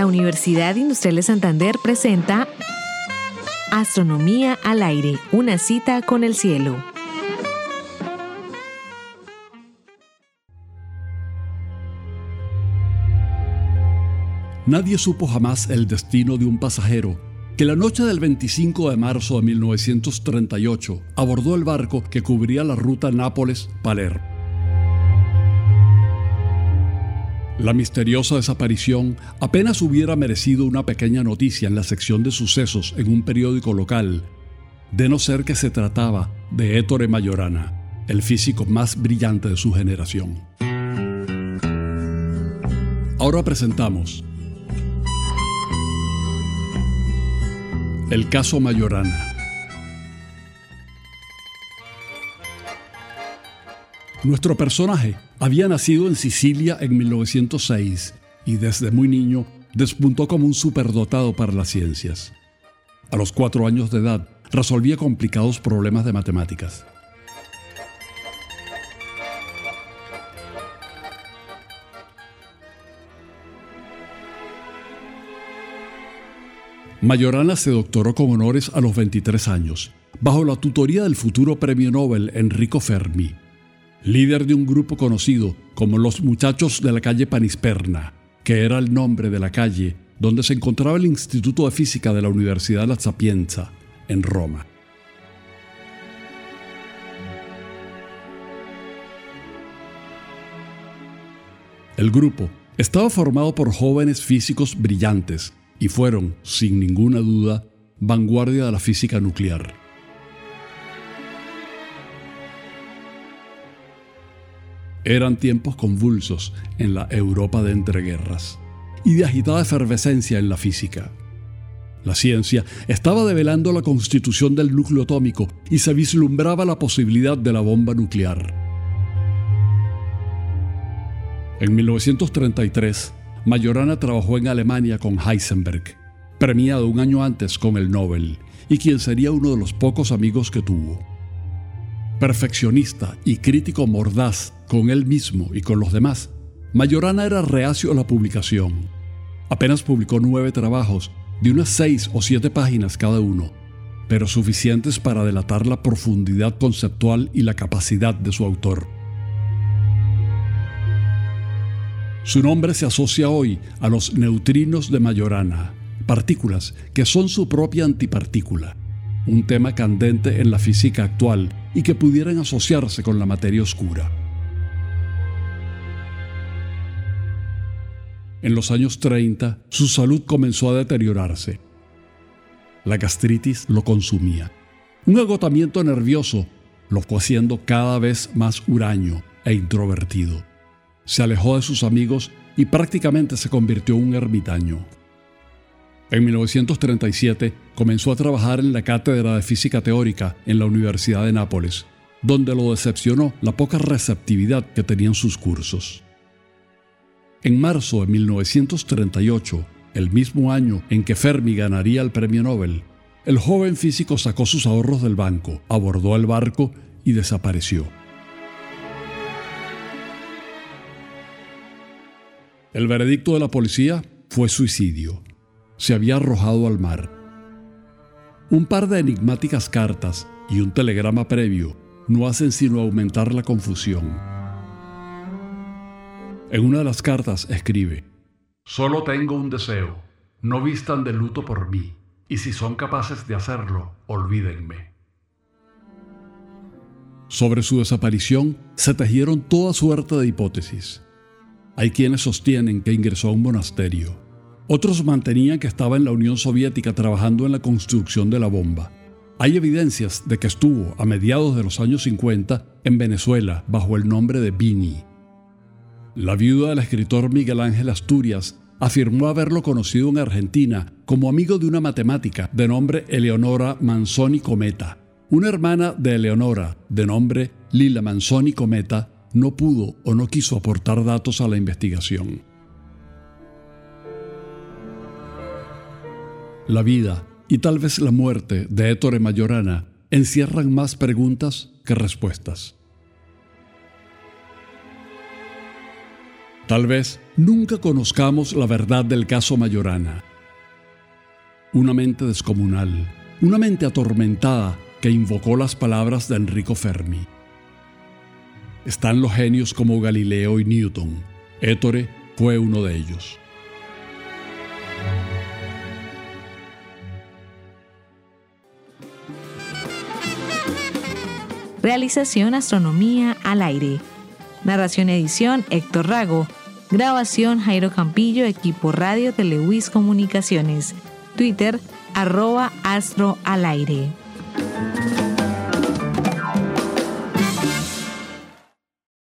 La Universidad Industrial de Santander presenta Astronomía al aire, una cita con el cielo. Nadie supo jamás el destino de un pasajero que la noche del 25 de marzo de 1938 abordó el barco que cubría la ruta Nápoles-Palermo. La misteriosa desaparición apenas hubiera merecido una pequeña noticia en la sección de sucesos en un periódico local, de no ser que se trataba de Ettore Mayorana, el físico más brillante de su generación. Ahora presentamos el caso Mayorana. Nuestro personaje había nacido en Sicilia en 1906 y desde muy niño despuntó como un superdotado para las ciencias. A los cuatro años de edad resolvía complicados problemas de matemáticas. Mayorana se doctoró con honores a los 23 años, bajo la tutoría del futuro premio Nobel Enrico Fermi líder de un grupo conocido como los muchachos de la calle Panisperna, que era el nombre de la calle donde se encontraba el Instituto de Física de la Universidad La Sapienza, en Roma. El grupo estaba formado por jóvenes físicos brillantes y fueron, sin ninguna duda, vanguardia de la física nuclear. Eran tiempos convulsos en la Europa de entreguerras y de agitada efervescencia en la física. La ciencia estaba develando la constitución del núcleo atómico y se vislumbraba la posibilidad de la bomba nuclear. En 1933, Majorana trabajó en Alemania con Heisenberg, premiado un año antes con el Nobel, y quien sería uno de los pocos amigos que tuvo perfeccionista y crítico mordaz con él mismo y con los demás, Mayorana era reacio a la publicación. Apenas publicó nueve trabajos, de unas seis o siete páginas cada uno, pero suficientes para delatar la profundidad conceptual y la capacidad de su autor. Su nombre se asocia hoy a los neutrinos de Majorana, partículas que son su propia antipartícula un tema candente en la física actual y que pudieran asociarse con la materia oscura. En los años 30, su salud comenzó a deteriorarse. La gastritis lo consumía. Un agotamiento nervioso lo fue haciendo cada vez más huraño e introvertido. Se alejó de sus amigos y prácticamente se convirtió en un ermitaño. En 1937 comenzó a trabajar en la cátedra de física teórica en la Universidad de Nápoles, donde lo decepcionó la poca receptividad que tenían sus cursos. En marzo de 1938, el mismo año en que Fermi ganaría el premio Nobel, el joven físico sacó sus ahorros del banco, abordó el barco y desapareció. El veredicto de la policía fue suicidio se había arrojado al mar. Un par de enigmáticas cartas y un telegrama previo no hacen sino aumentar la confusión. En una de las cartas escribe, Solo tengo un deseo, no vistan de luto por mí, y si son capaces de hacerlo, olvídenme. Sobre su desaparición se tejieron toda suerte de hipótesis. Hay quienes sostienen que ingresó a un monasterio otros mantenían que estaba en la Unión Soviética trabajando en la construcción de la bomba. Hay evidencias de que estuvo a mediados de los años 50 en Venezuela bajo el nombre de Bini. La viuda del escritor Miguel Ángel Asturias afirmó haberlo conocido en Argentina como amigo de una matemática de nombre Eleonora Manzoni Cometa. Una hermana de Eleonora, de nombre Lila Manzoni Cometa, no pudo o no quiso aportar datos a la investigación. La vida y tal vez la muerte de Ettore Mayorana encierran más preguntas que respuestas. Tal vez nunca conozcamos la verdad del caso Mayorana. Una mente descomunal, una mente atormentada que invocó las palabras de Enrico Fermi. Están los genios como Galileo y Newton. Ettore fue uno de ellos. Realización Astronomía al aire. Narración edición Héctor Rago. Grabación Jairo Campillo, equipo radio de Comunicaciones. Twitter arroba astro al aire.